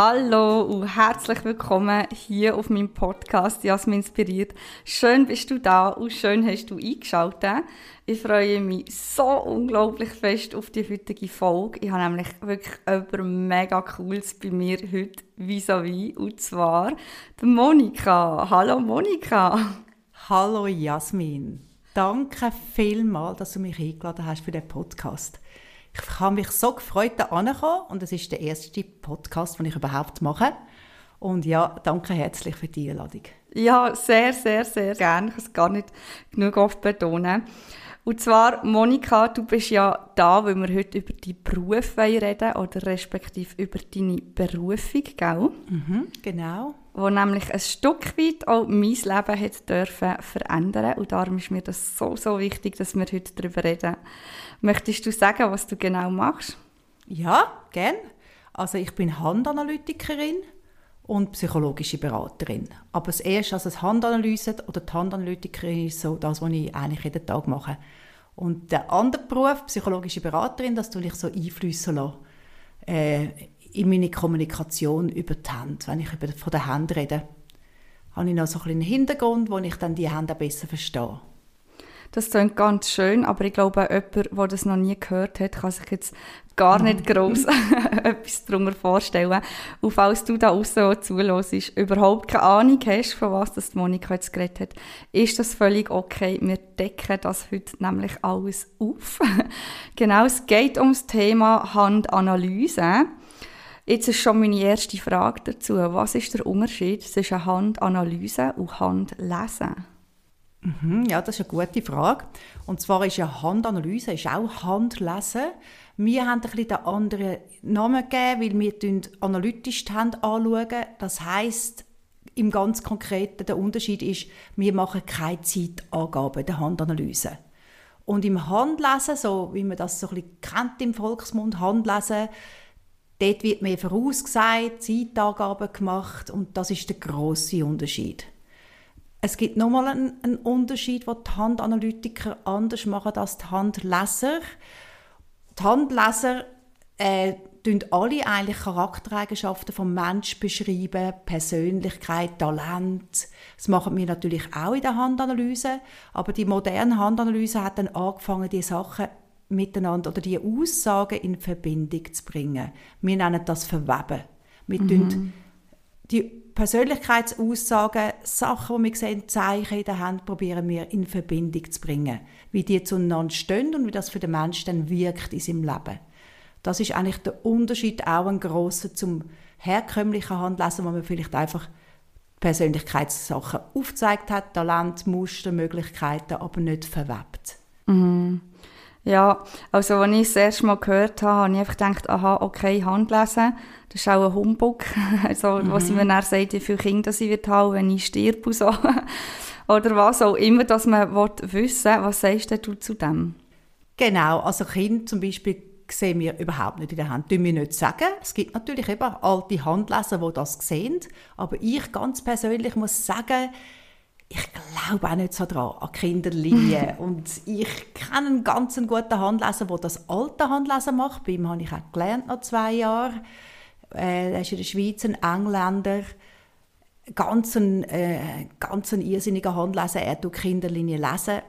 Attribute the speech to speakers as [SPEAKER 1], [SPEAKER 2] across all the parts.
[SPEAKER 1] Hallo und herzlich willkommen hier auf meinem Podcast Jasmin inspiriert. Schön bist du da und schön hast du eingeschaltet. Ich freue mich so unglaublich fest auf die heutige Folge. Ich habe nämlich wirklich etwas mega Cooles bei mir heute vis-à-vis und zwar die Monika. Hallo Monika.
[SPEAKER 2] Hallo Jasmin. Danke vielmals, dass du mich eingeladen hast für den Podcast. Ich habe mich so gefreut, da anzukommen und es ist der erste Podcast, den ich überhaupt mache. Und ja, danke herzlich für die Einladung.
[SPEAKER 1] Ja, sehr, sehr, sehr gerne. Ich kann es gar nicht genug oft betonen. Und zwar, Monika, du bist ja da, weil wir heute über deinen Beruf reden oder respektive über deine Berufung, gell?
[SPEAKER 2] Mhm, genau.
[SPEAKER 1] Wo nämlich ein Stück weit auch mein Leben hat dürfen verändern und darum ist mir das so, so wichtig, dass wir heute darüber reden. Möchtest du sagen, was du genau machst?
[SPEAKER 2] Ja, gerne. Also ich bin Handanalytikerin und psychologische Beraterin. Aber das erste, also das Handanalyse oder die Handanalytikerin ist so das, was ich eigentlich jeden Tag mache. Und der andere Beruf, psychologische Beraterin, das tue ich so einflüssen lassen, äh, in meine Kommunikation über die Hände. Wenn ich über, von den Händen rede, habe ich noch so einen Hintergrund, wo ich dann die Hände besser verstehe.
[SPEAKER 1] Das klingt ganz schön, aber ich glaube, jemand, der das noch nie gehört hat, kann sich jetzt gar nicht gross etwas darunter vorstellen. Und falls du da aussen zuhörst, überhaupt keine Ahnung hast, von was das Monika jetzt geredet hat, ist das völlig okay. Wir decken das heute nämlich alles auf. genau, es geht um das Thema Handanalyse. Jetzt ist schon meine erste Frage dazu. Was ist der Unterschied zwischen Handanalyse und Handlesen?
[SPEAKER 2] Mhm, ja, das ist eine gute Frage. Und zwar ist ja Handanalyse ist auch Handlesen. Wir haben ein bisschen den anderen Namen gegeben, weil wir analytisch die Hände anschauen. Das heisst, im ganz Konkreten, der Unterschied ist, wir machen keine Zeitangaben der Handanalyse. Und im Handlesen, so wie man das so ein bisschen kennt im Volksmund, Handlesen, dort wird mehr vorausgesagt, Zeitangaben gemacht und das ist der große Unterschied. Es gibt nochmal einen, einen Unterschied, wo die Handanalytiker anders machen als die Handleser. Die Handleser äh, alle eigentlich Charaktereigenschaften vom Mensch beschreiben, Persönlichkeit, Talent. Das machen wir natürlich auch in der Handanalyse, aber die moderne Handanalyse hat dann angefangen, die Sachen miteinander oder die Aussagen in Verbindung zu bringen. Wir nennen das Verweben. Wir mhm. die Persönlichkeitsaussagen, Sachen, die wir sehen, Zeichen in der Hand, probieren wir in Verbindung zu bringen. Wie die zueinander stehen und wie das für den Menschen dann wirkt in seinem Leben. Das ist eigentlich der Unterschied, auch ein grosser zum herkömmlichen Handlesen, wo man vielleicht einfach Persönlichkeitssachen aufgezeigt hat, Talent, Muster, Möglichkeiten, aber nicht verwebt.
[SPEAKER 1] Mhm. Ja, also als ich das erste Mal gehört habe, habe ich einfach gedacht, aha, okay, Handlesen, das ist auch ein Humbug. Also, mhm. was mir dann sagt, wie viele Kinder ich wird haben, wenn ich sterbe und so. Oder was auch immer, dass man wissen will. Was sagst du zu dem?
[SPEAKER 2] Genau, also Kinder zum Beispiel sehen wir überhaupt nicht in der Hand. Das wir nicht sagen. Es gibt natürlich eben alte Handleser, die das sehen. Aber ich ganz persönlich muss sagen, ich glaube auch nicht so dran, an Kinderlinie. und ich kenne einen ganz guten Handleser, der das alte Handlesen macht. Bei ihm habe ich auch gelernt, nach zwei Jahren. Äh, er ist in der Schweiz ein Engländer. Ganz ein, äh, ganz ein irrsinniger Handleser. Er tut Kinderlinie lesen.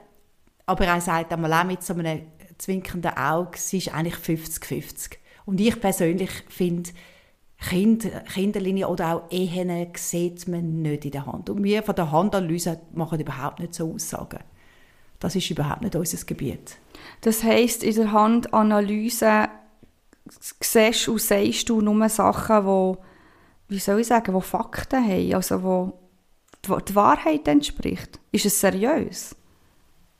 [SPEAKER 2] Aber er sagt einmal auch mit so einem zwinkernden Auge, sie ist eigentlich 50-50. Und ich persönlich finde, Kind, Kinderlinie oder auch Ehen sieht man nicht in der Hand. Und wir von der Handanalyse machen überhaupt nicht so Aussagen. Das ist überhaupt nicht unser Gebiet.
[SPEAKER 1] Das heisst, in der Handanalyse siehst und sagst du nur Sachen, wo, wie soll ich sagen, wo Fakten haben, also wo die Wahrheit entspricht. Ist es seriös?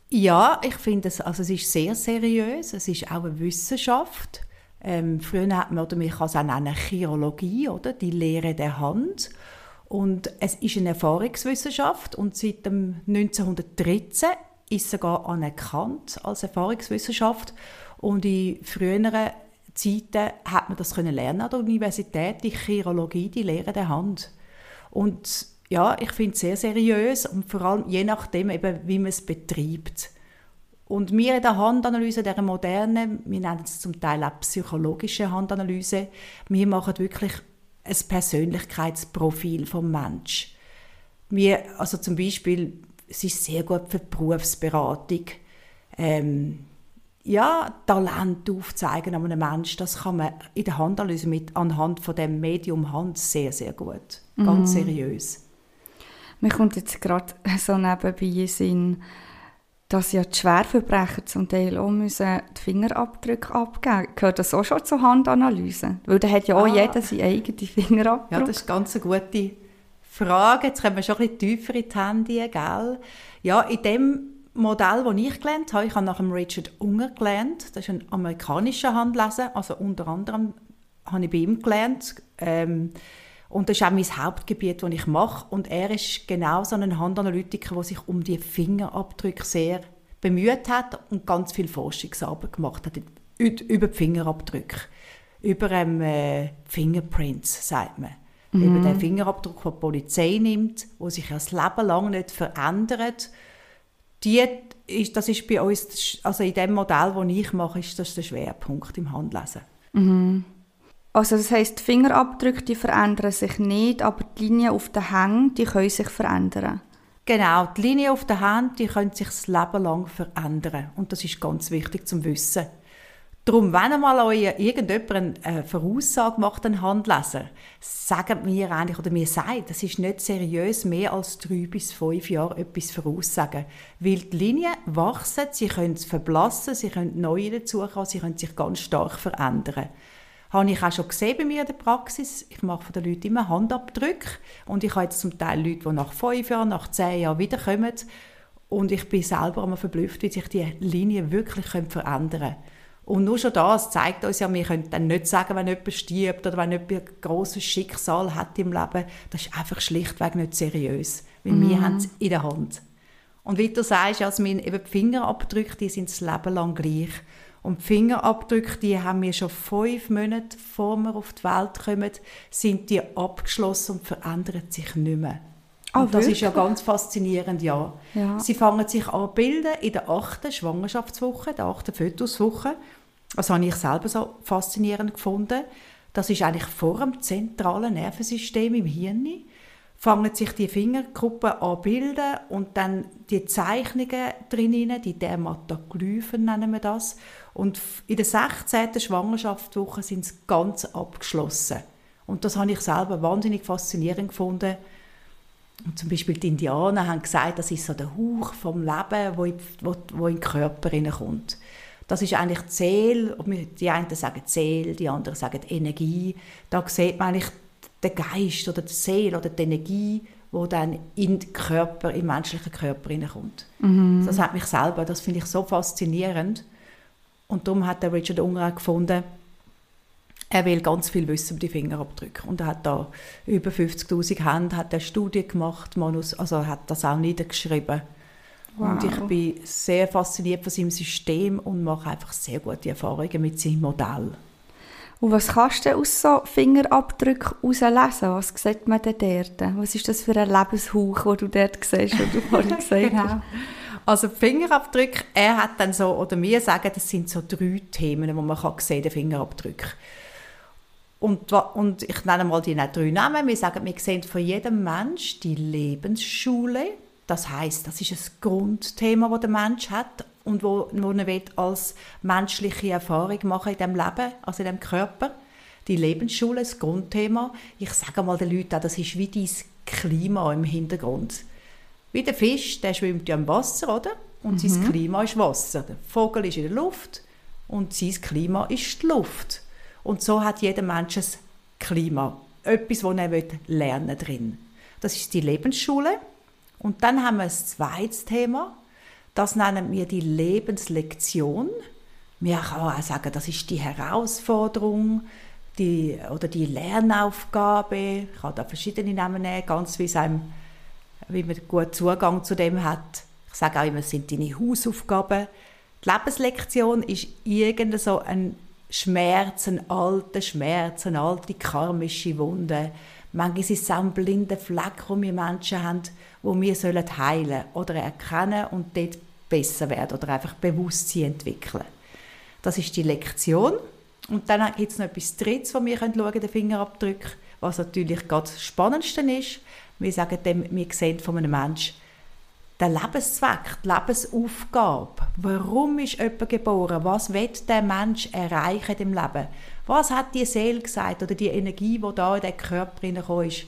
[SPEAKER 2] Ja, ich finde es, also es ist sehr seriös. Es ist auch eine Wissenschaft. Ähm, früher hat man, oder man kann es auch nennen, Chirologie, oder? die Lehre der Hand. Und es ist eine Erfahrungswissenschaft und seit dem 1913 ist sogar anerkannt als Erfahrungswissenschaft. Und in früheren Zeiten hat man das können lernen an der Universität, die Chirologie, die Lehre der Hand. Und ja, ich finde es sehr seriös und vor allem je nachdem, eben, wie man es betreibt. Und wir in der Handanalyse, der moderne, wir nennen es zum Teil auch psychologische Handanalyse, wir machen wirklich ein Persönlichkeitsprofil vom Mensch. Wir, also zum Beispiel, es ist sehr gut für die Berufsberatung. Ähm, ja, Talent aufzeigen an einem Menschen, das kann man in der Handanalyse mit anhand von dem Medium Hand sehr, sehr gut. Ganz mhm. seriös.
[SPEAKER 1] Mir kommt jetzt gerade so nebenbei in Sinn, dass ja die Schwerverbrecher zum Teil auch müssen die Fingerabdrücke abgeben Gehört das auch schon zur Handanalyse? Weil da hat ja auch ah. jeder seinen eigenen Fingerabdruck.
[SPEAKER 2] Ja, das ist ganz eine gute Frage. Jetzt kommen wir schon ein bisschen tiefer in die Hände, gell? Ja, in dem Modell, das ich gelernt habe, ich habe nach dem Richard Unger gelernt. Das ist ein amerikanischer Handleser, also unter anderem habe ich bei ihm gelernt. Ähm, und das ist auch mein Hauptgebiet, das ich mache. Und er ist genau so ein Handanalytiker, der sich um die Fingerabdrücke sehr bemüht hat und ganz viel Forschungsarbeit gemacht hat über die Fingerabdrücke. Über ähm, äh, Fingerprints, sagt man. Mhm. Über den Fingerabdruck, den die Polizei nimmt, der sich das Leben lang nicht verändert. Die ist, das ist bei uns, also in dem Modell, das ich mache, ist das der Schwerpunkt im Handlesen.
[SPEAKER 1] Mhm. Also das heisst, die Fingerabdrücke die verändern sich nicht, aber die Linien auf den Händen die können sich verändern.
[SPEAKER 2] Genau, die Linien auf den Händen die können sich das Leben lang verändern. Und das ist ganz wichtig zum Wissen. Darum, wenn einmal euch irgendjemand eine Voraussage macht, ein Handleser, sagen wir eigentlich, oder mir sagt, das ist nicht seriös, mehr als drei bis fünf Jahre etwas voraussagen. Weil die Linien wachsen, sie können verblassen, sie können neue dazukommen, sie können sich ganz stark verändern habe ich auch schon gesehen bei mir in der Praxis. Ich mache von den Leuten immer Handabdrücke und ich habe jetzt zum Teil Leute, die nach fünf Jahren, nach zehn Jahren wiederkommen und ich bin selber immer verblüfft, wie sich die Linien wirklich verändern können. Und nur schon das zeigt uns ja, wir können dann nicht sagen, wenn jemand stirbt oder wenn jemand ein grosses Schicksal hat im Leben, das ist einfach schlichtweg nicht seriös, weil mm. wir mhm. haben es in der Hand. Und wie du sagst, also eben die Fingerabdrücke, die sind das Leben lang gleich. Und die Fingerabdrücke, die haben wir schon fünf Monate, bevor wir auf die Welt kommen, sind die abgeschlossen und verändern sich nicht mehr. Oh, das wirklich? ist ja ganz faszinierend, ja. ja. Sie fangen sich an bilden in der achten Schwangerschaftswoche, der achten Fötuswoche. Das habe ich selber so faszinierend gefunden. Das ist eigentlich vor dem zentralen Nervensystem im Hirn fangen sich die Fingerkuppen an bilden und dann die Zeichnungen drinnen, die Dermatoglyphen nennen wir das. Und in der 16. Schwangerschaftswoche sind sie ganz abgeschlossen. Und das habe ich selber wahnsinnig faszinierend gefunden. Und zum Beispiel die Indianer haben gesagt, das ist so der Hauch vom Leben, wo in, wo, in den Körper hineinkommt. Das ist eigentlich Seele, die einen sagen Seele, die anderen sagen Energie. Da sieht man eigentlich der Geist oder die Seele oder die Energie, wo dann in den Körper, im menschlichen Körper hineinkommt. Mhm. Das hat mich selber, das finde ich so faszinierend. Und darum hat der Richard Unger gefunden, er will ganz viel wissen über die Fingerabdrücke. Und er hat da über 50'000 Hände, hat eine Studie gemacht, also hat das auch niedergeschrieben. Wow. Und ich bin sehr fasziniert von seinem System und mache einfach sehr gute Erfahrungen mit seinem Modell.
[SPEAKER 1] Und was kannst du aus so Fingerabdrücken herauslesen? Was sieht man denn dort? Was ist das für ein Lebenshauch, den du dort siehst, den du vorhin gesagt
[SPEAKER 2] genau. hast? Also Fingerabdrücke, er hat dann so, oder wir sagen, das sind so drei Themen, die man kann sehen den Fingerabdruck. Und, und ich nenne mal die drei Namen. Wir sagen, wir sehen von jedem Mensch die Lebensschule. Das heißt, das ist ein Grundthema, das der Mensch hat und wo, wo er als menschliche Erfahrung machen in dem Leben, also in dem Körper. Die Lebensschule, das Grundthema. Ich sage mal den Leuten, das ist wie dein Klima im Hintergrund. Wie der Fisch, der schwimmt ja im Wasser, oder? Und mhm. sein Klima ist Wasser. Der Vogel ist in der Luft und sein Klima ist die Luft. Und so hat jeder Mensch ein Klima. Etwas, das er lernen drin. Das ist die Lebensschule. Und dann haben wir ein zweites Thema. Das nennen wir die Lebenslektion. Wir können auch sagen, das ist die Herausforderung die, oder die Lernaufgabe. Ich kann da verschiedene Namen nehmen, ganz wie, einem, wie man gut Zugang zu dem hat. Ich sage auch immer, es sind deine Hausaufgaben. Die Lebenslektion ist irgend so ein Schmerz, ein alter Schmerz, eine alte karmische Wunde. Manchmal ist es auch ein blinder Fleck, den wir Menschen haben, wo wir heilen sollen oder erkennen und dort besser werden oder einfach Bewusstsein entwickeln. Das ist die Lektion. Und dann gibt es noch etwas Drittes, wo wir schauen können, den Fingerabdruck, was natürlich gerade das Spannendste ist. Wir sagen dem, wir sehen von einem Menschen der Lebenszweck, die Lebensaufgabe. Warum ist jemand geboren? Was wird der Mensch erreichen im Leben? Was hat die Seele gesagt oder die Energie, die da in den Körper hineingekommen ist?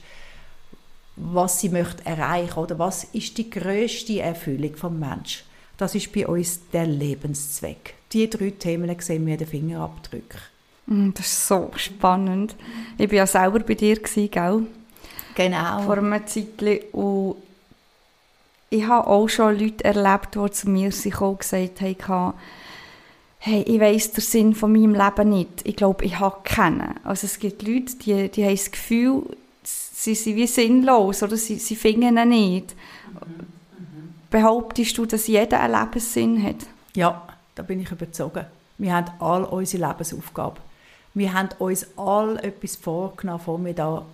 [SPEAKER 2] Was sie möchte erreichen oder was ist die größte Erfüllung vom Mensch? Das ist bei uns der Lebenszweck. Die drei Themen sehen wir den Fingerabdrücken.
[SPEAKER 1] Mm, das ist so spannend. Ich war ja selber bei dir, gell?
[SPEAKER 2] Genau.
[SPEAKER 1] Vor einem Zeitchen. Und ich habe auch schon Leute erlebt, die zu mir sich auch gesagt haben, hey, ich weiss den Sinn von meinem Leben nicht. Ich glaube, ich habe keinen. Also es gibt Leute, die, die haben das Gefühl, sie sind wie sinnlos oder sie, sie finden ihn nicht. Behauptest du, dass jeder einen Lebenssinn hat?
[SPEAKER 2] Ja, da bin ich überzogen. Wir haben all unsere Lebensaufgabe. Wir haben uns all etwas vorgenommen, bevor wir da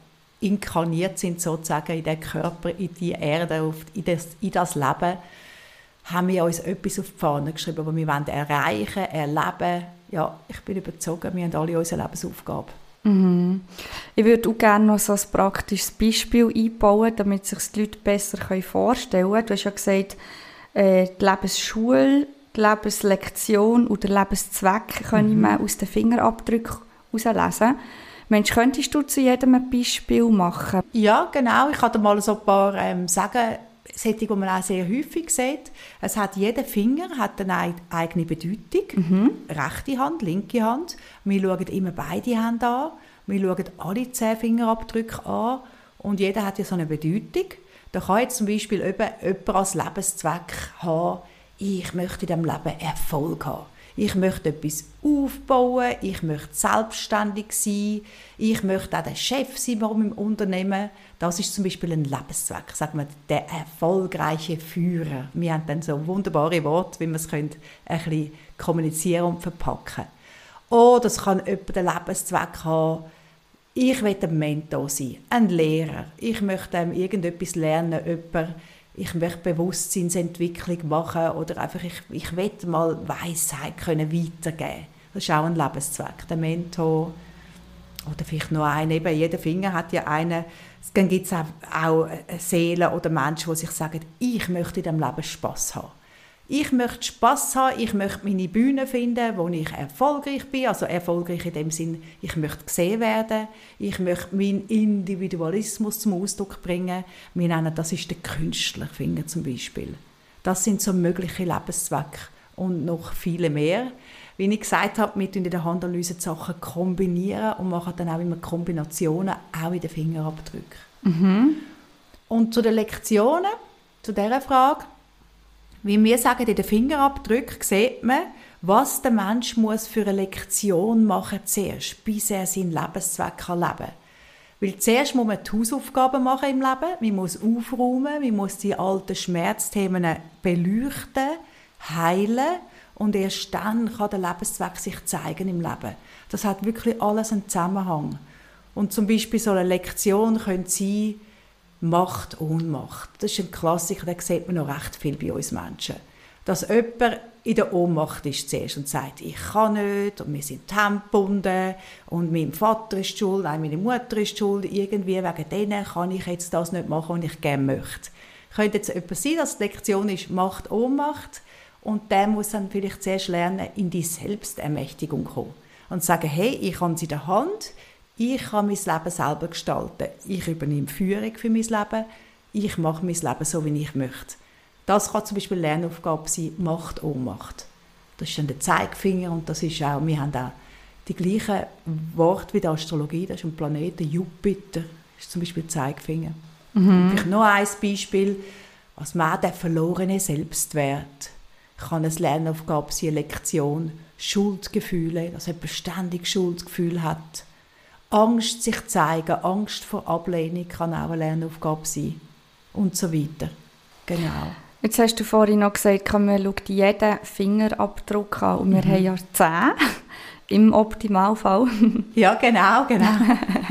[SPEAKER 2] inkarniert sind, sozusagen in den Körper, in die Erde, in das, in das Leben, haben wir uns etwas auf die Fahne geschrieben, was wir wollen erreichen, erleben. Ja, ich bin überzogen, wir haben alle unsere Lebensaufgabe.
[SPEAKER 1] Mhm. Ich würde auch gerne noch so ein praktisches Beispiel einbauen, damit sich die Leute besser vorstellen können. Du hast ja gesagt, äh, die Lebensschule die Lebenslektion oder Lebenszweck können mhm. man aus den Fingerabdrücken herauslesen. Mensch, könntest du zu jedem ein Beispiel machen?
[SPEAKER 2] Ja, genau. Ich kann dir mal so ein paar ähm, sagen, solche, die man auch sehr häufig sieht. Es hat jeder Finger hat eine eigene Bedeutung. Mhm. Rechte Hand, linke Hand. Wir schauen immer beide Hände an. Wir schauen alle zehn Fingerabdrücke an. Und jeder hat ja so eine Bedeutung. Da kann jetzt zum Beispiel jemand als Lebenszweck haben, ich möchte in diesem Leben Erfolg haben. Ich möchte etwas aufbauen, ich möchte selbstständig sein, ich möchte auch der Chef sein bei meinem Unternehmen. Das ist zum Beispiel ein Lebenszweck, sagen wir, der erfolgreiche Führer. Wir haben dann so wunderbare Worte, wie wir es ein bisschen kommunizieren und verpacken. Oder es kann jemand den Lebenszweck haben, ich möchte ein Mentor sein, ein Lehrer. Ich möchte ähm, irgendetwas lernen, jemand ich möchte Bewusstseinsentwicklung machen oder einfach, ich, ich will mal Weisheit können weitergeben. Das ist auch ein Lebenszweck, der Mentor. Oder vielleicht noch einen, eben jeder Finger hat ja einen, dann gibt es auch, auch Seelen oder Menschen, die sich sagen, ich möchte in diesem Leben Spass haben. Ich möchte Spass haben, ich möchte meine Bühne finden, wo ich erfolgreich bin, also erfolgreich in dem Sinn, ich möchte gesehen werden, ich möchte meinen Individualismus zum Ausdruck bringen. Wir nennen das ist der Künstlerfinger zum Beispiel. Das sind so mögliche Lebenszwecke und noch viele mehr. Wie ich gesagt habe, wir in der Handanalyse die Sachen kombinieren und machen dann auch immer Kombinationen, auch in den Fingerabdrücken. Mhm. Und zu den Lektionen, zu dieser Frage, wie wir sagen, in den Fingerabdrücken sieht man, was der Mensch muss für eine Lektion machen zuerst, bis er seinen Lebenszweck leben kann. Weil zuerst muss man die Hausaufgaben machen im Leben, man muss aufräumen, man muss die alten Schmerzthemen beleuchten, heilen und erst dann kann der Lebenszweck sich zeigen im Leben. Das hat wirklich alles einen Zusammenhang. Und zum Beispiel so eine Lektion könnte sein, Macht, Ohnmacht. Das ist ein Klassiker, den sieht man noch recht viel bei uns Menschen. Dass jemand in der Ohnmacht ist zuerst und sagt, ich kann nicht und wir sind gebunden und mein Vater ist schuld, nein, meine Mutter ist schuld, irgendwie wegen denen kann ich jetzt das nicht machen, was ich gerne möchte. Könnte jetzt jemand sein, dass die Lektion ist Macht, Ohnmacht und der muss dann vielleicht zuerst lernen, in die Selbstermächtigung kommen und sagen, hey, ich habe sie in der Hand, ich kann mein Leben selber gestalten. Ich übernehme Führung für mein Leben. Ich mache mein Leben so, wie ich möchte. Das kann zum Beispiel Lernaufgabe sein, Macht, Ohnmacht. Das ist dann der Zeigefinger und das ist auch, wir haben auch die gleichen Worte wie die Astrologie, das ist ein Planet, Jupiter, ist zum Beispiel Zeigefinger. Mhm. Vielleicht noch ein Beispiel, was man der verlorene Selbstwert kann eine Lernaufgabe sein, eine Lektion, Schuldgefühle, dass jemand ständig Schuldgefühl hat Angst sich zeigen, Angst vor Ablehnung kann auch eine Lernaufgabe sein und so weiter. Genau.
[SPEAKER 1] Jetzt hast du vorhin noch gesagt, man schaut jeden Fingerabdruck an und wir mhm. haben ja zehn im Optimalfall.
[SPEAKER 2] ja, genau, genau.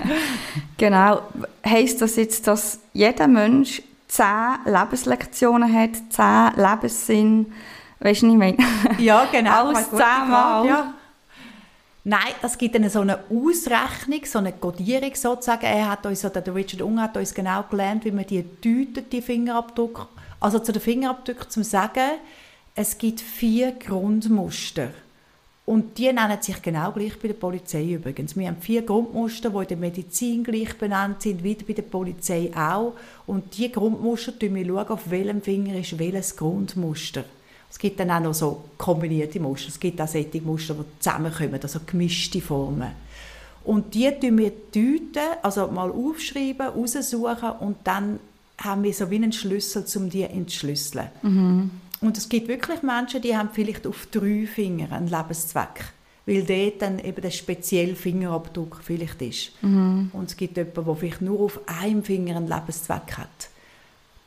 [SPEAKER 1] genau. Heißt das jetzt, dass jeder Mensch zehn Lebenslektionen hat, zehn Lebenssinn, weißt du, ich meine?
[SPEAKER 2] Ja, genau.
[SPEAKER 1] Alles zehnmal. Ja.
[SPEAKER 2] Nein, das gibt eine so eine Ausrechnung, so eine Codierung sozusagen. Er hat uns, oder der Richard Ung hat uns genau gelernt, wie man die deutet, die Fingerabdrücke. Also zu den Fingerabdrücken zum sagen, es gibt vier Grundmuster. Und die nennen sich genau gleich bei der Polizei übrigens. Wir haben vier Grundmuster, die in der Medizin gleich benannt sind, wie bei der Polizei auch. Und diese Grundmuster schauen wir auf welchem Finger ist welches Grundmuster. Es gibt dann auch noch so kombinierte Muster. Es gibt auch solche Muster, die zusammenkommen, also gemischte Formen. Und die tun wir deuten, also mal aufschreiben, raussuchen und dann haben wir so wie einen Schlüssel, um die zu entschlüsseln. Mhm. Und es gibt wirklich Menschen, die haben vielleicht auf drei Finger einen Lebenszweck, weil dort dann eben der spezielle Fingerabdruck vielleicht ist. Mhm. Und es gibt jemanden, der vielleicht nur auf einem Finger einen Lebenszweck hat.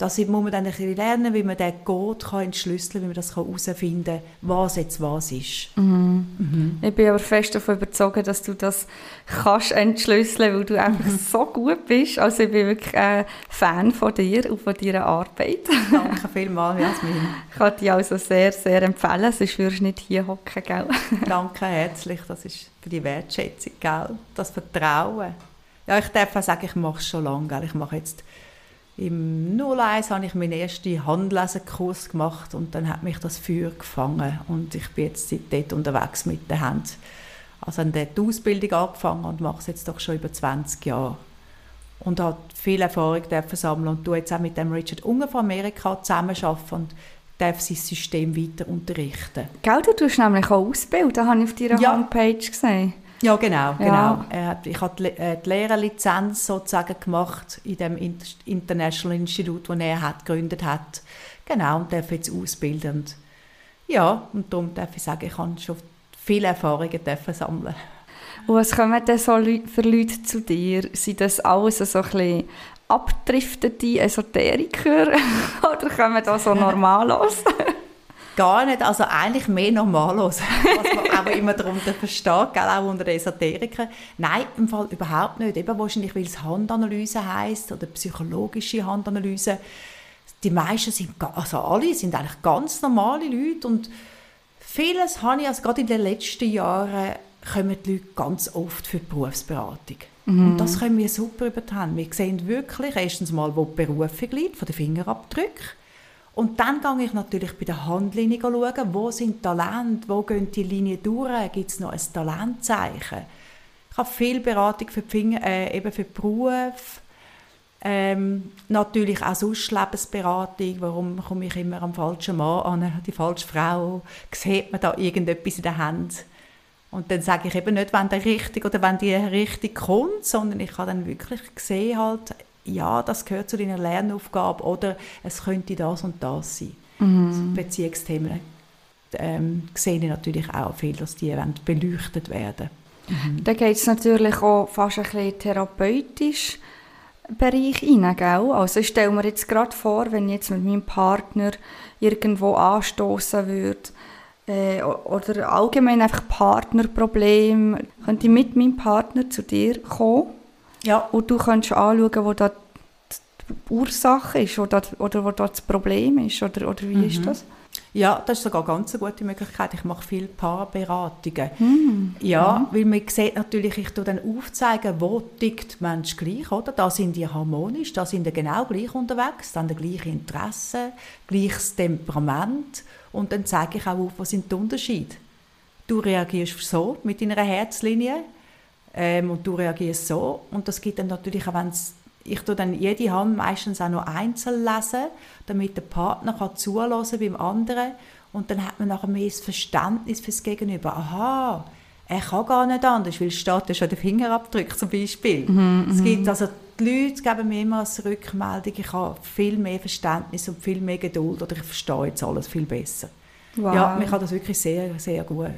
[SPEAKER 2] Das muss man dann ein bisschen lernen, wie man den Code kann entschlüsseln kann, wie man das herausfinden kann, was jetzt was ist.
[SPEAKER 1] Mhm. Mhm. Ich bin aber fest davon überzeugt, dass du das kannst entschlüsseln, weil du einfach mhm. so gut bist. Also ich bin wirklich ein Fan von dir und von deiner Arbeit.
[SPEAKER 2] Danke vielmals, Jasmin.
[SPEAKER 1] Ich kann dich also sehr, sehr empfehlen, sonst würdest du nicht hier hocken, gell?
[SPEAKER 2] Danke herzlich, das ist für die Wertschätzung, gell? das Vertrauen. Ja, ich darf auch sagen, ich mache es schon lange, gell? ich mache jetzt im 01 habe ich meinen ersten Handlesenkurs gemacht und dann hat mich das Feuer gefangen und ich bin jetzt seitdem unterwegs mit der Hand. Also habe die Ausbildung angefangen und mache es jetzt doch schon über 20 Jahre. Und habe viel Erfahrung sammeln und du jetzt auch mit dem Richard Unger von Amerika zusammenarbeiten und darf sein System weiter unterrichten.
[SPEAKER 1] Gell, du tust nämlich auch ausbilden, habe ich auf deiner ja. Homepage gesehen.
[SPEAKER 2] Ja, genau. genau. Er hat, ich habe die, äh, die Lehrerlizenz sozusagen gemacht in dem International Institute, das er hat, gegründet hat. Genau, und darf jetzt ausbilden. Und ja, und darum darf ich sagen, ich habe schon viele Erfahrungen dürfen sammeln.
[SPEAKER 1] Und was kommen denn so für Leute zu dir? Sind das alles so ein bisschen abdriftete Esoteriker oder kommen da so normal los?
[SPEAKER 2] Gar nicht, also eigentlich mehr normalos, was man aber immer darunter versteht, gell, auch unter Esoterikern. Nein, im Fall überhaupt nicht. Eben wahrscheinlich, weil es Handanalyse heißt oder psychologische Handanalyse. Die meisten sind, also alle sind eigentlich ganz normale Leute und vieles habe ich, also gerade in den letzten Jahren, kommen die Leute ganz oft für die Berufsberatung. Mhm. Und das können wir super über die Hand. Wir sehen wirklich erstens mal, wo die Berufung liegt, von den Fingerabdrücken. Und dann gehe ich natürlich bei der Handlinie schauen, wo sind Talente, wo gehen die Linien durch, gibt es noch ein Talentzeichen. Ich habe viel Beratung für Finger, äh, eben für Beruf, ähm, natürlich auch sonst Lebensberatung, warum komme ich immer am falschen Mann an, die falsche Frau, sieht man da irgendetwas in der Hand. Und dann sage ich eben nicht, wenn der richtig oder wenn die richtig kommt, sondern ich habe dann wirklich gesehen halt, ja, das gehört zu deiner Lernaufgabe oder es könnte das und das sein. Mhm. Also Beziehungsthemen ähm, sehe ich natürlich auch viel, dass die beleuchtet werden.
[SPEAKER 1] Mhm. Da geht es natürlich auch fast ein bisschen therapeutisch Bereich rein, gell? Also ich stelle mir jetzt gerade vor, wenn ich jetzt mit meinem Partner irgendwo anstoßen würde, äh, oder allgemein einfach Partnerproblem, könnte ich mit meinem Partner zu dir kommen ja. Und du kannst anschauen, wo da die Ursache ist oder, oder wo da das Problem ist. Oder, oder wie mhm. ist das?
[SPEAKER 2] Ja, das ist sogar ganz eine gute Möglichkeit. Ich mache viele Paarberatungen. Mhm. Ja, mhm. weil man sieht natürlich, ich tue dann aufzeigen, wo tickt der Mensch gleich, oder? Da sind die harmonisch, da sind die genau gleich unterwegs, dann die gleichen Interessen, gleiches Temperament und dann zeige ich auch auf, was sind die Unterschiede. Du reagierst so mit deiner Herzlinie, ähm, und du reagierst so. Und das gibt dann natürlich auch, wenn ich tue dann jede Hand meistens auch noch einzeln lesen, damit der Partner kann zulassen beim anderen und dann hat man nachher mehr das Verständnis fürs Gegenüber. Aha, er kann gar nicht anders, weil steht ja schon der Fingerabdruck zum Beispiel. Mhm, es gibt also die Leute geben mir immer als Rückmeldung, ich habe viel mehr Verständnis und viel mehr Geduld oder ich verstehe jetzt alles viel besser. Wow. Ja, mir kann das wirklich sehr, sehr gut.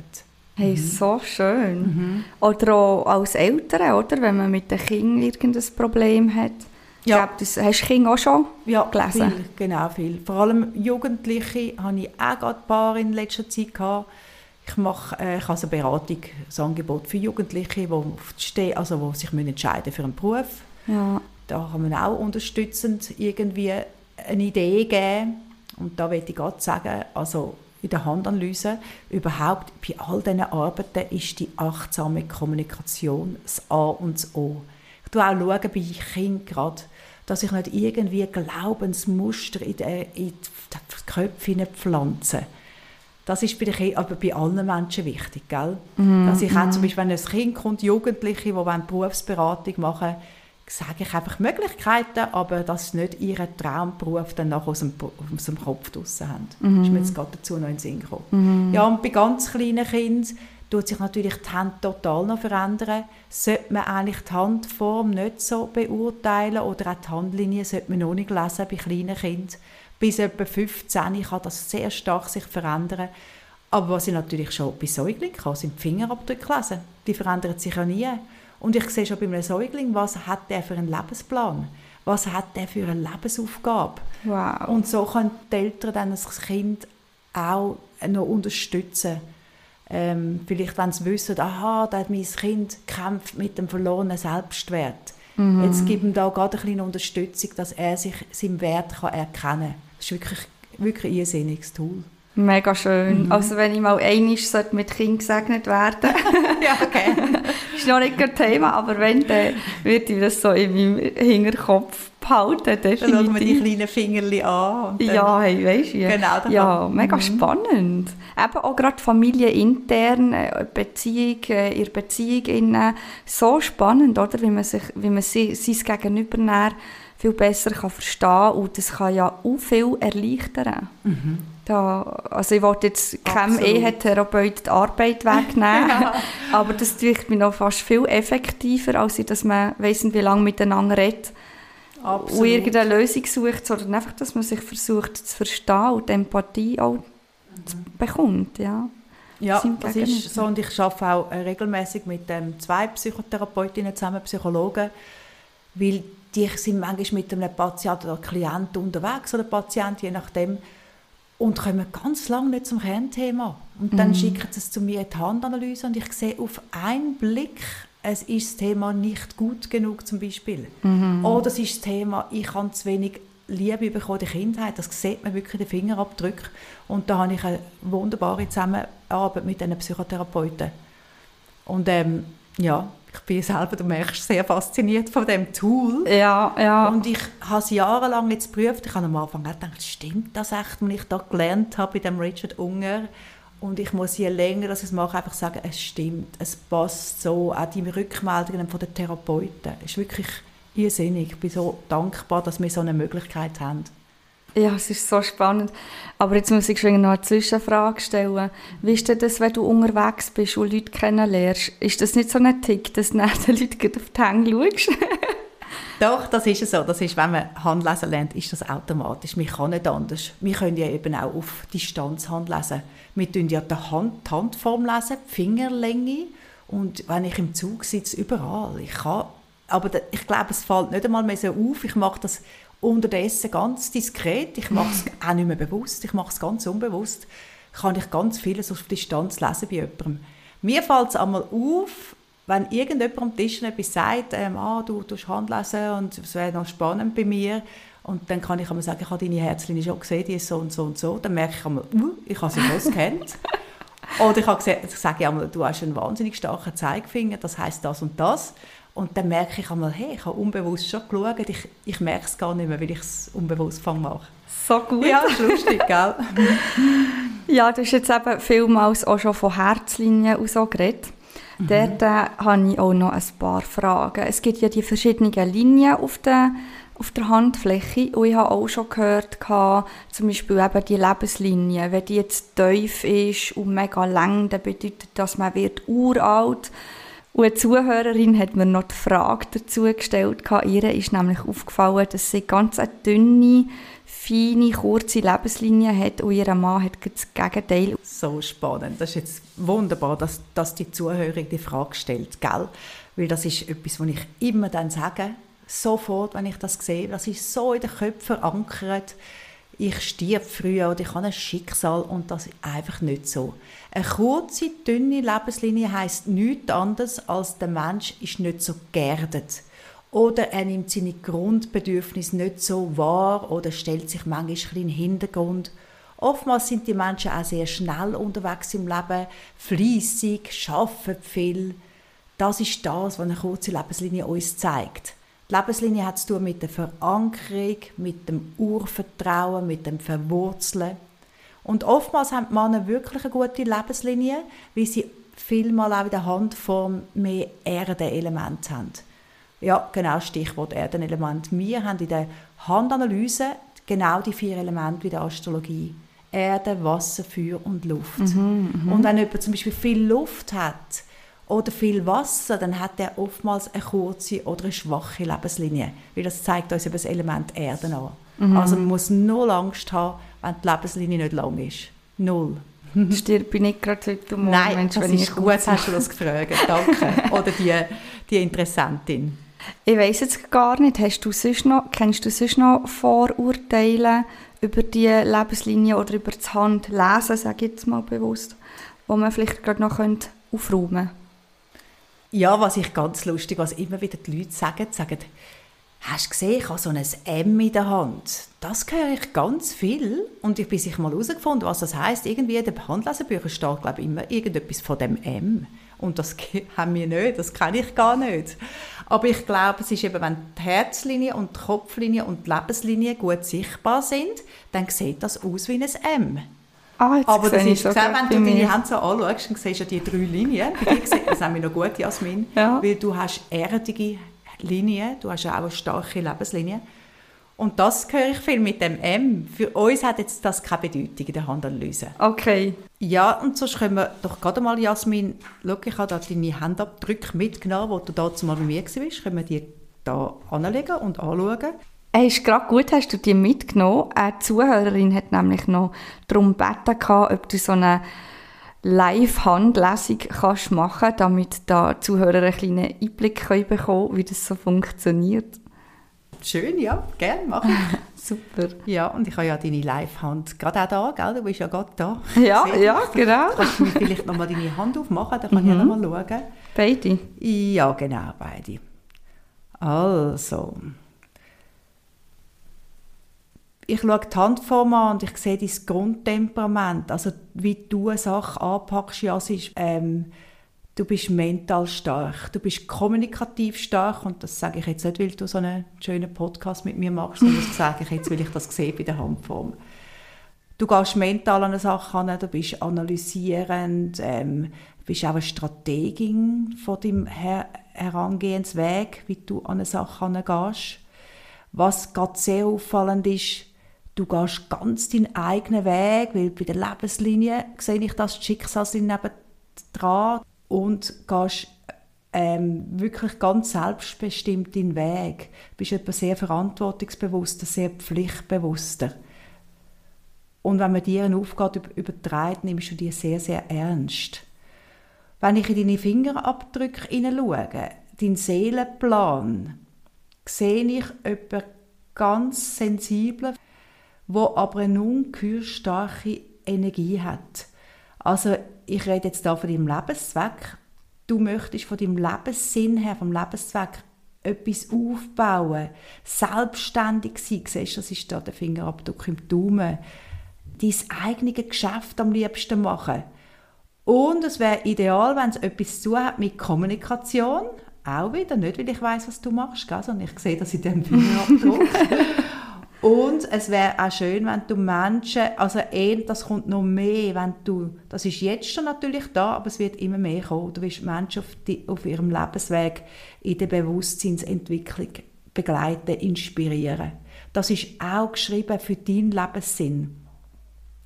[SPEAKER 1] Hey, mhm. so schön. Mhm. Oder auch als Eltern, oder? Wenn man mit den Kindern irgendein Problem hat. Ja. Glaub, das hast du Kinder auch schon
[SPEAKER 2] ja, gelesen? Viel, genau, viel. Vor allem Jugendliche habe ich auch gerade ein paar in letzter Zeit gehabt. Ich mache äh, ich Beratung, ein Angebot für Jugendliche, die, also die sich entscheiden für einen Beruf. Ja. Da kann man auch unterstützend irgendwie eine Idee geben. Und da möchte ich gerade sagen, also in der Handanalyse. Überhaupt bei all diesen Arbeiten ist die achtsame Kommunikation das A und das O. Ich schaue auch schauen, bei Kindern gerade, dass ich nicht irgendwie Glaubensmuster in die, Köpfe pflanze. Das ist bei den aber bei allen Menschen wichtig, gell? Mm, dass ich auch zum Beispiel, wenn ein Kind kommt, Jugendliche, die Berufsberatung machen sage ich einfach Möglichkeiten, aber dass sie nicht ihren Traumberuf dann nachher aus dem, aus dem Kopf draussen haben. Mhm. Das ist mir jetzt gerade dazu noch in den Sinn gekommen. Mhm. Ja, und bei ganz kleinen Kindern tut sich natürlich die Hand total noch verändern. Sollte man eigentlich die Handform nicht so beurteilen oder auch die Handlinie sollte man noch nicht lesen bei kleinen Kindern. Bis etwa 15 kann das sehr stark sich verändern. Aber was ich natürlich schon bei Säuglingen kann, sind die Fingerabdrücke lesen. Die verändern sich ja nie. Und ich sehe schon bei einem Säugling, was hat der für einen Lebensplan? Was hat der für eine Lebensaufgabe?
[SPEAKER 1] Wow.
[SPEAKER 2] Und so können die Eltern dann das Kind auch noch unterstützen. Ähm, vielleicht, wenn sie wissen, aha, da hat mein Kind kämpft mit dem verlorenen Selbstwert. Mhm. Jetzt gibt ihm da gerade eine kleine Unterstützung, dass er sich seinen Wert kann erkennen kann. Das ist wirklich, wirklich ein irrsinniges Tool.
[SPEAKER 1] Mega schön. Mhm. Also wenn ich mal einmal mit Kind gesegnet werden
[SPEAKER 2] Ja, okay.
[SPEAKER 1] ist noch nicht ein Thema, aber wenn, dann würde ich das so in meinem Hinterkopf behalten, definitiv.
[SPEAKER 2] Dann schauen wir die kleinen Fingerli an.
[SPEAKER 1] ja, hey, weißt du.
[SPEAKER 2] Genau.
[SPEAKER 1] Ja, mega mhm. spannend. Eben auch gerade familienintern, äh, Beziehung, äh, ihre Beziehung innen, so spannend, oder? Wie man, sich, wie man sein Gegenüber viel besser kann verstehen kann und das kann ja auch viel erleichtern. Mhm. Da, also ich wollte jetzt keinem Ehetherapeut die Arbeit wegnehmen, ja. aber das tut mich noch fast viel effektiver, als dass man weiss wie lange miteinander redet Absolut. und irgendeine Lösung sucht, sondern einfach, dass man sich versucht zu verstehen und die Empathie auch mhm. bekommt. Ja,
[SPEAKER 2] ja das ist so und ich arbeite auch regelmäßig mit ähm, zwei Psychotherapeutinnen zusammen, Psychologen, weil die sind manchmal mit einem Patienten oder Klienten unterwegs oder Patient, je nachdem, und kommen ganz lange nicht zum Kernthema. Und dann mhm. schicken sie es zu mir in die Handanalyse und ich sehe auf einen Blick, es ist das Thema nicht gut genug zum Beispiel. Mhm. Oder es ist das Thema, ich habe zu wenig Liebe bekommen in der Kindheit. Das sieht man wirklich den Fingerabdrücken. Und da habe ich eine wunderbare Zusammenarbeit mit diesen Psychotherapeuten. Und ähm, ja, ich bin selber, du merkst, sehr fasziniert von dem Tool.
[SPEAKER 1] Ja, ja.
[SPEAKER 2] Und ich habe es jahrelang jetzt geprüft. Ich habe am Anfang gedacht, stimmt das echt, was ich da gelernt habe bei dem Richard Unger? Und ich muss je länger dass ich es mache, einfach sagen, es stimmt, es passt so. Auch die Rückmeldungen von den Therapeuten. Es ist wirklich irrsinnig. Ich bin so dankbar, dass wir so eine Möglichkeit haben.
[SPEAKER 1] Ja, es ist so spannend. Aber jetzt muss ich schon noch eine Zwischenfrage stellen. Wie ist das, wenn du unterwegs bist und Leute kennenlernst? Ist das nicht so ein Tick, dass du nach den Leuten auf die Hänge schaust?
[SPEAKER 2] Doch, das ist so. Das ist, wenn man Handlesen lernt, ist das automatisch. Man kann nicht anders. Wir können ja eben auch auf Distanz Handlesen. Wir tun ja die, Hand, die Handform lesen, die Fingerlänge. Und wenn ich im Zug sitze, überall. Ich kann, aber ich glaube, es fällt nicht einmal mehr so auf. Ich mache das unterdessen ganz diskret, ich mache es auch nicht mehr bewusst, ich mache es ganz unbewusst, kann ich ganz vieles auf Distanz lesen bei jemandem. Mir fällt es einmal auf, wenn irgendjemand am Tisch etwas sagt, ähm, ah, du tust Handlesen und es wäre noch spannend bei mir, und dann kann ich einmal sagen, ich habe deine Herzlinie schon gesehen, die ist so und so und so. Dann merke ich einmal, uh, ich habe sie kennt. Oder ich, habe gesehen, ich sage einmal, du hast einen wahnsinnig starken Zeigefinger, das heißt das und das. Und dann merke ich einmal, hey, ich habe unbewusst schon geschaut, ich, ich merke es gar nicht mehr, weil ich es unbewusst mache.
[SPEAKER 1] So gut.
[SPEAKER 2] Ja, das ist lustig, gell?
[SPEAKER 1] ja, du hast jetzt eben vielmals auch schon von Herzlinien und so geredet. Mhm. Dort äh, habe ich auch noch ein paar Fragen. Es gibt ja die verschiedenen Linien auf der, auf der Handfläche und ich habe auch schon gehört, gehabt, zum Beispiel eben die Lebenslinie, wenn die jetzt tief ist und mega lang, dann bedeutet das, man wird uralt wird und eine Zuhörerin hat mir noch die Frage dazu gestellt. Ihr ist nämlich aufgefallen, dass sie ganz eine dünne, feine, kurze Lebenslinie hat und ihr Mann hat das Gegenteil.
[SPEAKER 2] So spannend. Das ist jetzt wunderbar, dass, dass die Zuhörerin die Frage stellt, gell? Weil das ist etwas, was ich immer dann sage, sofort, wenn ich das sehe. Das ist so in den Köpfen verankert ich stirb früher oder ich habe ein Schicksal und das ist einfach nicht so. Eine kurze, dünne Lebenslinie heißt nichts anderes als der Mensch ist nicht so geerdet oder er nimmt seine Grundbedürfnisse nicht so wahr oder stellt sich manchmal in den Hintergrund Oftmals sind die Menschen auch sehr schnell unterwegs im Leben, fleissig, arbeiten viel. Das ist das, was eine kurze Lebenslinie uns zeigt. Die Lebenslinie hat zu tun mit der Verankerung, mit dem Urvertrauen, mit dem Verwurzeln. Und oftmals haben die Männer wirklich eine gute Lebenslinie, weil sie vielmal auch in der Handform mehr Erdenelement haben. Ja, genau, Stichwort Erdenelement. Wir haben in der Handanalyse genau die vier Elemente wie der Astrologie. Erde, Wasser, Feuer und Luft. Mhm, mh. Und wenn jemand zum Beispiel viel Luft hat oder viel Wasser, dann hat er oftmals eine kurze oder eine schwache Lebenslinie. Weil das zeigt uns über das Element Erde an. Mhm. Also man muss null Angst haben, wenn die Lebenslinie nicht lang ist. Null.
[SPEAKER 1] Stirb ich nicht gerade heute Morgen,
[SPEAKER 2] Nein, Mensch, das ist gut, hast du das gefragt. Danke. Oder die, die Interessentin.
[SPEAKER 1] Ich weiß jetzt gar nicht, hast du sonst noch, kennst du sonst noch Vorurteile über die Lebenslinie oder über das Handlesen, sage ich jetzt mal bewusst, wo man vielleicht gerade noch aufräumen könnte?
[SPEAKER 2] Ja, was ich ganz lustig, was immer wieder die Leute sagen, sagen, Hast du gesehen, ich habe so ein M in der Hand. Das höre ich ganz viel. Und ich bin sich mal herausgefunden, was das heißt. Irgendwie in den Handlesebüchern steht, glaube ich, immer irgendetwas von dem M. Und das haben wir nicht, das kenne ich gar nicht. Aber ich glaube, es ist eben, wenn die Herzlinie und die Kopflinie und die Lebenslinie gut sichtbar sind, dann sieht das aus wie ein M.
[SPEAKER 1] Ah,
[SPEAKER 2] Aber das ist gesehen, wenn du deine Hände so anschaust, dann siehst du ja die drei Linien. Bei dir sieht das nämlich noch gut, Jasmin. Ja. Weil du hast erdige Linie, du hast auch eine starke Lebenslinie. Und das höre ich viel mit dem M. Für uns hat jetzt das keine Bedeutung in der Handanalyse.
[SPEAKER 1] Okay.
[SPEAKER 2] Ja, und sonst können wir doch gerade mal, Jasmin, schau, ich habe da deine Handabdrücke mitgenommen, wo du dazu mal bei mir warst. Können wir die da anlegen und anschauen?
[SPEAKER 1] Es ist gerade gut, hast du die mitgenommen. Eine Zuhörerin hat nämlich noch darum gebeten, ob du so eine Live-Handlesung kannst machen damit da Zuhörer einen kleinen Einblick können bekommen wie das so funktioniert.
[SPEAKER 2] Schön, ja, gerne machen.
[SPEAKER 1] Super.
[SPEAKER 2] Ja, und ich habe ja deine Live-Hand gerade auch da, gell? Du bist ja gerade da.
[SPEAKER 1] Ja, ja, genau.
[SPEAKER 2] Kannst du mir vielleicht nochmal deine Hand aufmachen, dann kann mhm. ich ja nochmal schauen.
[SPEAKER 1] Beide?
[SPEAKER 2] Ja, genau, beide. Also, ich schaue die Handform an und ich sehe dein Grundtemperament, also wie du eine Sache anpackst, ja, ist, ähm, du bist mental stark, du bist kommunikativ stark und das sage ich jetzt nicht, weil du so einen schönen Podcast mit mir machst, sondern das sage ich jetzt, weil ich das sehe bei der Handform. Du gehst mental an eine Sache an, du bist analysierend, ähm, bist auch eine Strategin von deinem Her Herangehensweg, wie du an eine Sache angehst. Was gerade sehr auffallend ist, Du gehst ganz deinen eigenen Weg, weil bei der Lebenslinie sehe ich das, Schicksalslinie dran und gehst ähm, wirklich ganz selbstbestimmt deinen Weg. Du bist etwas sehr verantwortungsbewusster, sehr pflichtbewusster. Und wenn man dir eine Aufgabe überträgt, nimmst du die sehr, sehr ernst. Wenn ich in deine Fingerabdrücke hineinschaue, deinen Seelenplan, sehe ich jemanden ganz sensiblen, wo aber eine ungeheuer starke Energie hat. Also ich rede jetzt da von deinem Lebenszweck. Du möchtest von deinem Lebenssinn her, vom Lebenszweck etwas aufbauen, selbstständig sein. Siehst, das ist da der Fingerabdruck im Daumen. Dein eigenes Geschäft am liebsten machen. Und es wäre ideal, wenn es etwas zu hat mit Kommunikation. Auch wieder, nicht weil ich weiß, was du machst, sondern ich sehe das in dem Fingerabdruck. Und es wäre auch schön, wenn du Menschen, also eher, das kommt noch mehr, wenn du, das ist jetzt schon natürlich da, aber es wird immer mehr kommen. Du wirst Menschen auf, die, auf ihrem Lebensweg in der Bewusstseinsentwicklung begleiten, inspirieren. Das ist auch geschrieben für deinen Lebenssinn.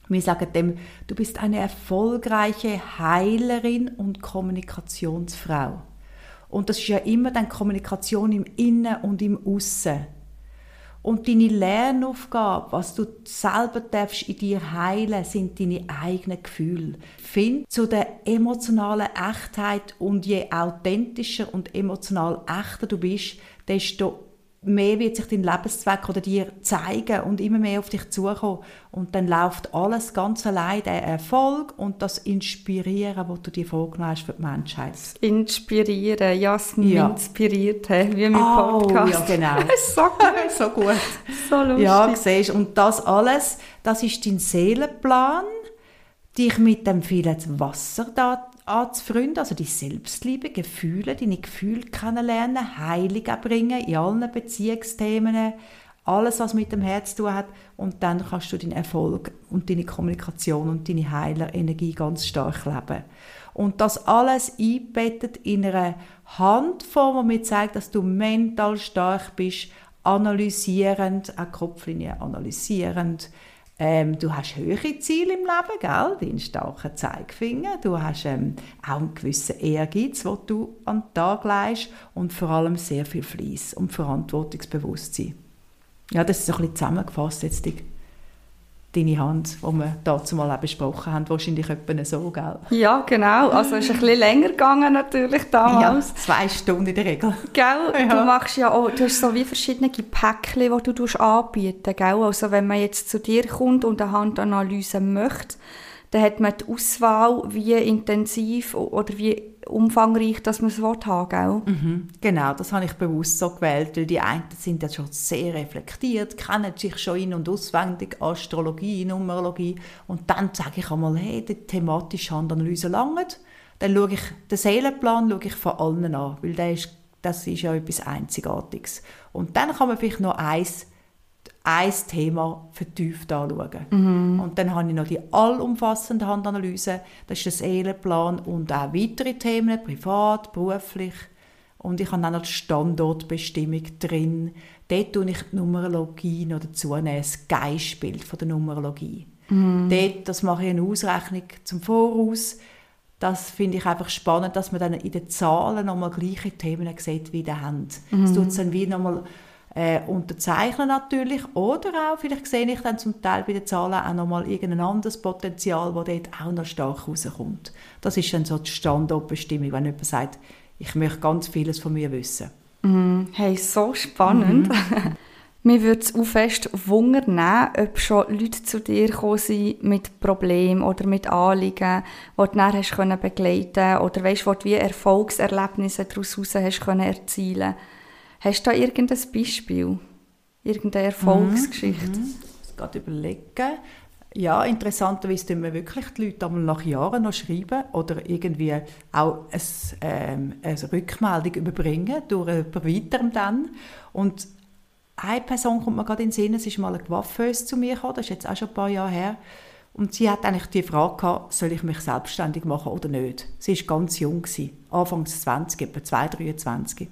[SPEAKER 2] Wir sagen dem, du bist eine erfolgreiche Heilerin und Kommunikationsfrau. Und das ist ja immer dann Kommunikation im Innen und im Aussen. Und deine Lernaufgabe, was du selber darfst in dir heilen, sind deine eigenen Gefühle. Find zu der emotionalen Echtheit und je authentischer und emotional echter du bist, desto mehr wird sich dein Lebenszweck oder dir zeigen und immer mehr auf dich zukommen. Und dann läuft alles ganz allein, der Erfolg und das Inspirieren, was du dir vorgenommen hast für die Menschheit.
[SPEAKER 1] Inspirieren, ja, es ja. inspiriert, wie mein
[SPEAKER 2] oh,
[SPEAKER 1] Podcast.
[SPEAKER 2] ja, genau.
[SPEAKER 1] so gut.
[SPEAKER 2] so gut.
[SPEAKER 1] So lustig.
[SPEAKER 2] Ja, siehst Und das alles, das ist dein Seelenplan, dich mit dem vielen Wasser da anzufreunden, also die Selbstliebe, Gefühle, deine Gefühle kennenlernen, Heilung bringen in allen Beziehungsthemen, alles, was mit dem Herz zu tun hat. Und dann kannst du deinen Erfolg und deine Kommunikation und deine Heilerenergie ganz stark leben. Und das alles einbettet in einer Handform, die mir zeigt, dass du mental stark bist, analysierend, auch Kopflinie analysierend, ähm, du hast höhere Ziele im Leben, gell? deinen starken Zeigefinger. Du hast ähm, auch einen gewissen Ehrgeiz, den du an den Tag legst und vor allem sehr viel Fleiss und Verantwortungsbewusstsein. Ja, das ist ein bisschen zusammengefasst jetzt die deine Hand, die wir dazu mal auch besprochen haben, wahrscheinlich etwa so, gell?
[SPEAKER 1] Ja, genau. Also es ist ein bisschen länger gegangen natürlich damals.
[SPEAKER 2] Ja, zwei Stunden in der Regel.
[SPEAKER 1] Gell? Ja. Du machst ja auch, du hast so wie verschiedene Päckchen, die du anbieten gell? Also wenn man jetzt zu dir kommt und eine Handanalyse möchte, dann hat man die Auswahl, wie intensiv oder wie umfangreich, dass man es haben gell?
[SPEAKER 2] Mhm, genau, das habe ich bewusst so gewählt, weil die einen sind ja schon sehr reflektiert, kennen sich schon in- und auswendig, Astrologie, Numerologie und dann sage ich einmal, hey, die thematische Handanalyse langt, dann schaue ich den Seelenplan schaue ich von allen an, weil der ist, das ist ja etwas Einzigartiges. Und dann kann man vielleicht noch eins ein Thema vertieft anschauen. Mhm. Und dann habe ich noch die allumfassende Handanalyse, das ist der Seelenplan und auch weitere Themen, privat, beruflich. Und ich habe auch noch die Standortbestimmung drin. Dort tue ich die Numerologie noch dazu, das Geistbild von der Numerologie. Mhm. Dort, das mache ich eine Ausrechnung zum Voraus. Das finde ich einfach spannend, dass man dann in den Zahlen nochmal gleiche Themen sieht wie in der Hand. Mhm. Das tut es dann wie nochmal äh, unterzeichnen natürlich. Oder auch, vielleicht sehe ich dann zum Teil bei den Zahlen auch nochmal irgendein anderes Potenzial, das dort auch noch stark rauskommt. Das ist dann so die Standortbestimmung, wenn jemand sagt, ich möchte ganz vieles von mir wissen.
[SPEAKER 1] Mm, hey, so spannend. Mhm. Mir würde es auch fest Wunder nehmen, ob schon Leute zu dir gekommen sind mit Problemen oder mit Anliegen, die du dann hast begleiten oder weißt, wo du wie Erfolgserlebnisse daraus hast können erzielen Hast du da irgendein Beispiel? Irgendeine Erfolgsgeschichte? Mhm.
[SPEAKER 2] Ich muss überlegen. Ja, interessanterweise tun wir wirklich die Leute nach Jahren noch schreiben oder irgendwie auch ein, ähm, eine Rückmeldung überbringen durch jemand weiterem dann. Und eine Person kommt mir gerade in den Sinn, es ist mal eine Coiffeuse zu mir gekommen, das ist jetzt auch schon ein paar Jahre her. Und sie hat eigentlich die Frage gehabt, soll ich mich selbstständig machen oder nicht? Sie war ganz jung, Anfangs 20, etwa 2, 23.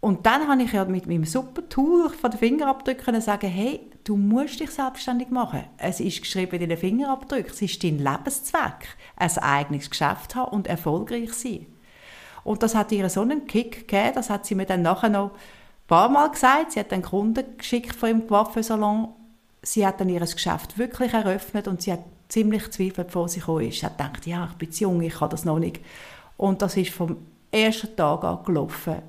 [SPEAKER 2] Und dann habe ich ja mit meinem super Tool von den Fingerabdrücken sagen, hey, du musst dich selbstständig machen. Es ist geschrieben in den Fingerabdrücken, es ist dein Lebenszweck, ein eigenes Geschäft haben und erfolgreich sein. Und das hat ihr so einen Kick gegeben, das hat sie mir dann nachher noch ein paar Mal gesagt. Sie hat einen Kunden geschickt von ihrem Coiffeursalon. Sie hat dann ihr Geschäft wirklich eröffnet und sie hat ziemlich zweifelt, bevor sie gekommen ist. Sie hat gedacht, ja, ich bin zu jung, ich kann das noch nicht. Und das ist vom ersten Tag an gelaufen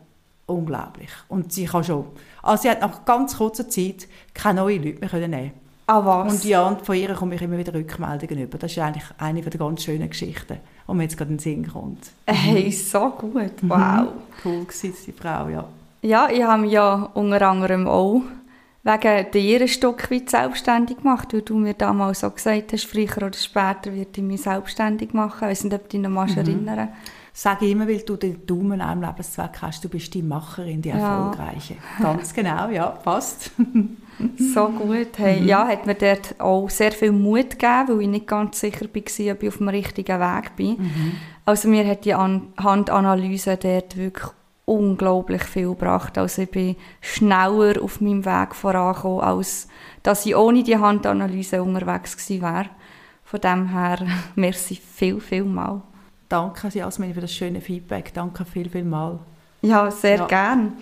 [SPEAKER 2] unglaublich. Und sie kann schon, also sie hat nach ganz kurzer Zeit keine neuen Leute mehr können nehmen
[SPEAKER 1] Ah, was?
[SPEAKER 2] Und ja, und von ihr komme ich immer wieder Rückmeldungen über. Das ist eigentlich eine der ganz schönen Geschichten, die mir jetzt gerade in den Sinn kommt.
[SPEAKER 1] Hey, so gut, mhm. wow.
[SPEAKER 2] Cool war die Frau, ja.
[SPEAKER 1] Ja, ich habe mich ja unter anderem auch wegen dir ein Stück weit selbstständig gemacht, weil du mir damals so gesagt hast, früher oder später werde ich mich selbstständig machen. Ich weiß nicht, ob du dich noch mhm. erinnern
[SPEAKER 2] sage ich immer, weil du den Daumen am Lebenszweck hast, du bist die Macherin, die Erfolgreiche. Ja. Ganz genau, ja, passt.
[SPEAKER 1] so gut. Hey, mhm. Ja, hat mir dort auch sehr viel Mut gegeben, weil ich nicht ganz sicher war, ob ich auf dem richtigen Weg bin. Mhm. Also mir hat die An Handanalyse dort wirklich unglaublich viel gebracht. Also ich bin schneller auf meinem Weg vorangekommen, als dass ich ohne die Handanalyse unterwegs gewesen wäre. Von dem her, merci viel, viel mal.
[SPEAKER 2] Danke, Jasmin, für das schöne Feedback. Danke viel, viel mal.
[SPEAKER 1] Ja, sehr ja. gern.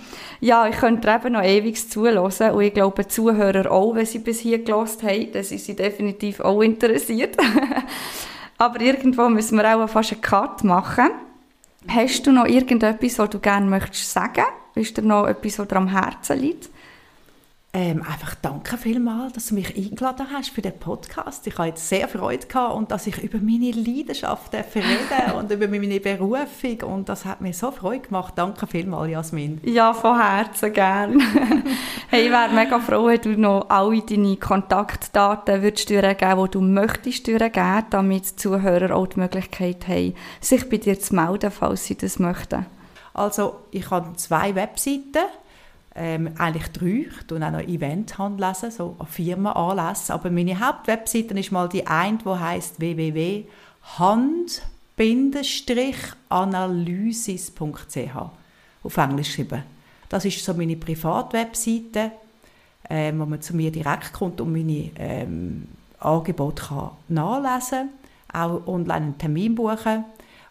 [SPEAKER 1] Ja, ich könnte eben noch ewig zuhören und ich glaube, die Zuhörer auch, wenn sie bis hier gelost haben, dann sind sie definitiv auch interessiert. Aber irgendwo müssen wir auch fast einen Cut machen. Hast du noch irgendetwas, was du gerne möchtest sagen Ist dir noch etwas, was dir am Herzen liegt?
[SPEAKER 2] Ähm, einfach danke vielmals, dass du mich eingeladen hast für den Podcast. Ich habe jetzt sehr Freude gehabt und dass ich über meine Leidenschaft reden und über meine Berufung und das hat mir so Freude gemacht. Danke vielmals, Jasmin.
[SPEAKER 1] Ja, von Herzen gern. hey, ich wäre mega froh, wenn du noch alle deine Kontaktdaten würdest durchgeben, die du möchtest durchgeben, damit die Zuhörer auch die Möglichkeit haben, sich bei dir zu melden, falls sie das möchten.
[SPEAKER 2] Also, ich habe zwei Webseiten ähm, eigentlich drei. Ich tue auch noch Event lesen, so Firmenanlässe. Aber meine Hauptwebseite ist mal die eine, die heisst www.hand-analysis.ch auf Englisch geschrieben. Das ist so meine Privatwebseite, ähm, wo man zu mir direkt kommt und meine ähm, Angebote kann nachlesen kann, auch online einen Termin buchen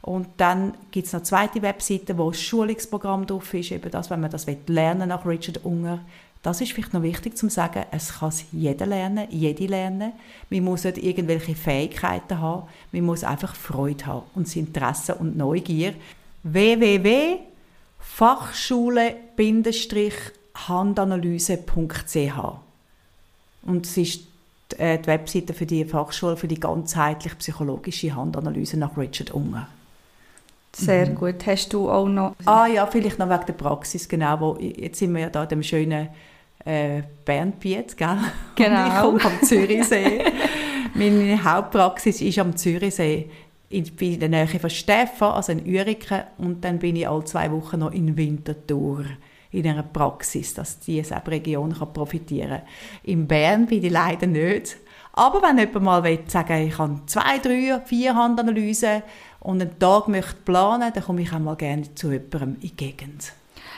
[SPEAKER 2] und dann gibt es noch eine zweite Webseite, wo das Schulungsprogramm drauf ist, eben das, wenn man das lernen nach Richard Unger. Das ist vielleicht noch wichtig zu sagen, es kann jeder lernen, jede lernen. Man muss nicht irgendwelche Fähigkeiten haben, man muss einfach Freude haben und das Interesse und Neugier. www.fachschule-handanalyse.ch Und es ist äh, die Webseite für die Fachschule für die ganzheitlich psychologische Handanalyse nach Richard Unger.
[SPEAKER 1] Sehr mhm. gut. Hast du auch noch...
[SPEAKER 2] Ah ja, vielleicht noch wegen der Praxis, genau. Wo, jetzt sind wir ja da dem schönen äh, Bernbiet, gell?
[SPEAKER 1] Genau.
[SPEAKER 2] Und ich komme vom Zürichsee. Meine Hauptpraxis ist am Zürichsee. Ich bin in der Nähe von Stefan, also in Uriken. Und dann bin ich alle zwei Wochen noch in Winterthur in einer Praxis, dass diese Region kann profitieren kann. In Bern bin ich leider nicht. Aber wenn jemand mal will, sagen ich habe zwei, drei, vier Handanalysen und einen Tag möchte planen, dann komme ich auch mal gerne zu jemandem in die Gegend.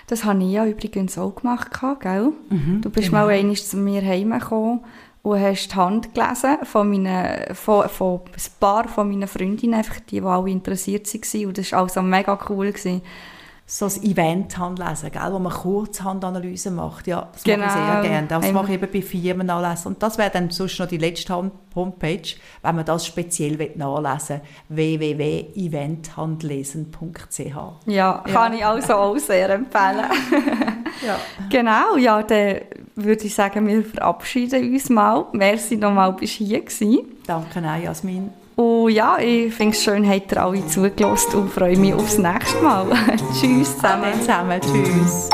[SPEAKER 1] Das habe ich ja übrigens auch gemacht, gell? Mhm, du bist genau. mal einmal zu mir heimgekommen und hast die Hand gelesen von, meinen, von, von ein paar von meinen Freundinnen, einfach die, die alle interessiert waren. Und das war also mega cool. Gewesen
[SPEAKER 2] so ein Event lesen, gell, wo man Kurzhandanalyse macht. Ja, das genau. mache ich sehr gerne. Das mache ich eben bei Firmenanlässen. Und das wäre dann sonst noch die letzte Homepage, wenn man das speziell nachlesen will, www.eventhandlesen.ch
[SPEAKER 1] ja, kann ja. ich also auch sehr empfehlen. ja. Genau, ja, dann würde ich sagen, wir verabschieden uns mal. Merci nochmal, bist hier gewesen.
[SPEAKER 2] Danke auch, Jasmin.
[SPEAKER 1] Und ja, ich finde es schön, habt ihr alle zugelassen und freue mich aufs nächste Mal. Tschüss zusammen.
[SPEAKER 2] zusammen. Tschüss.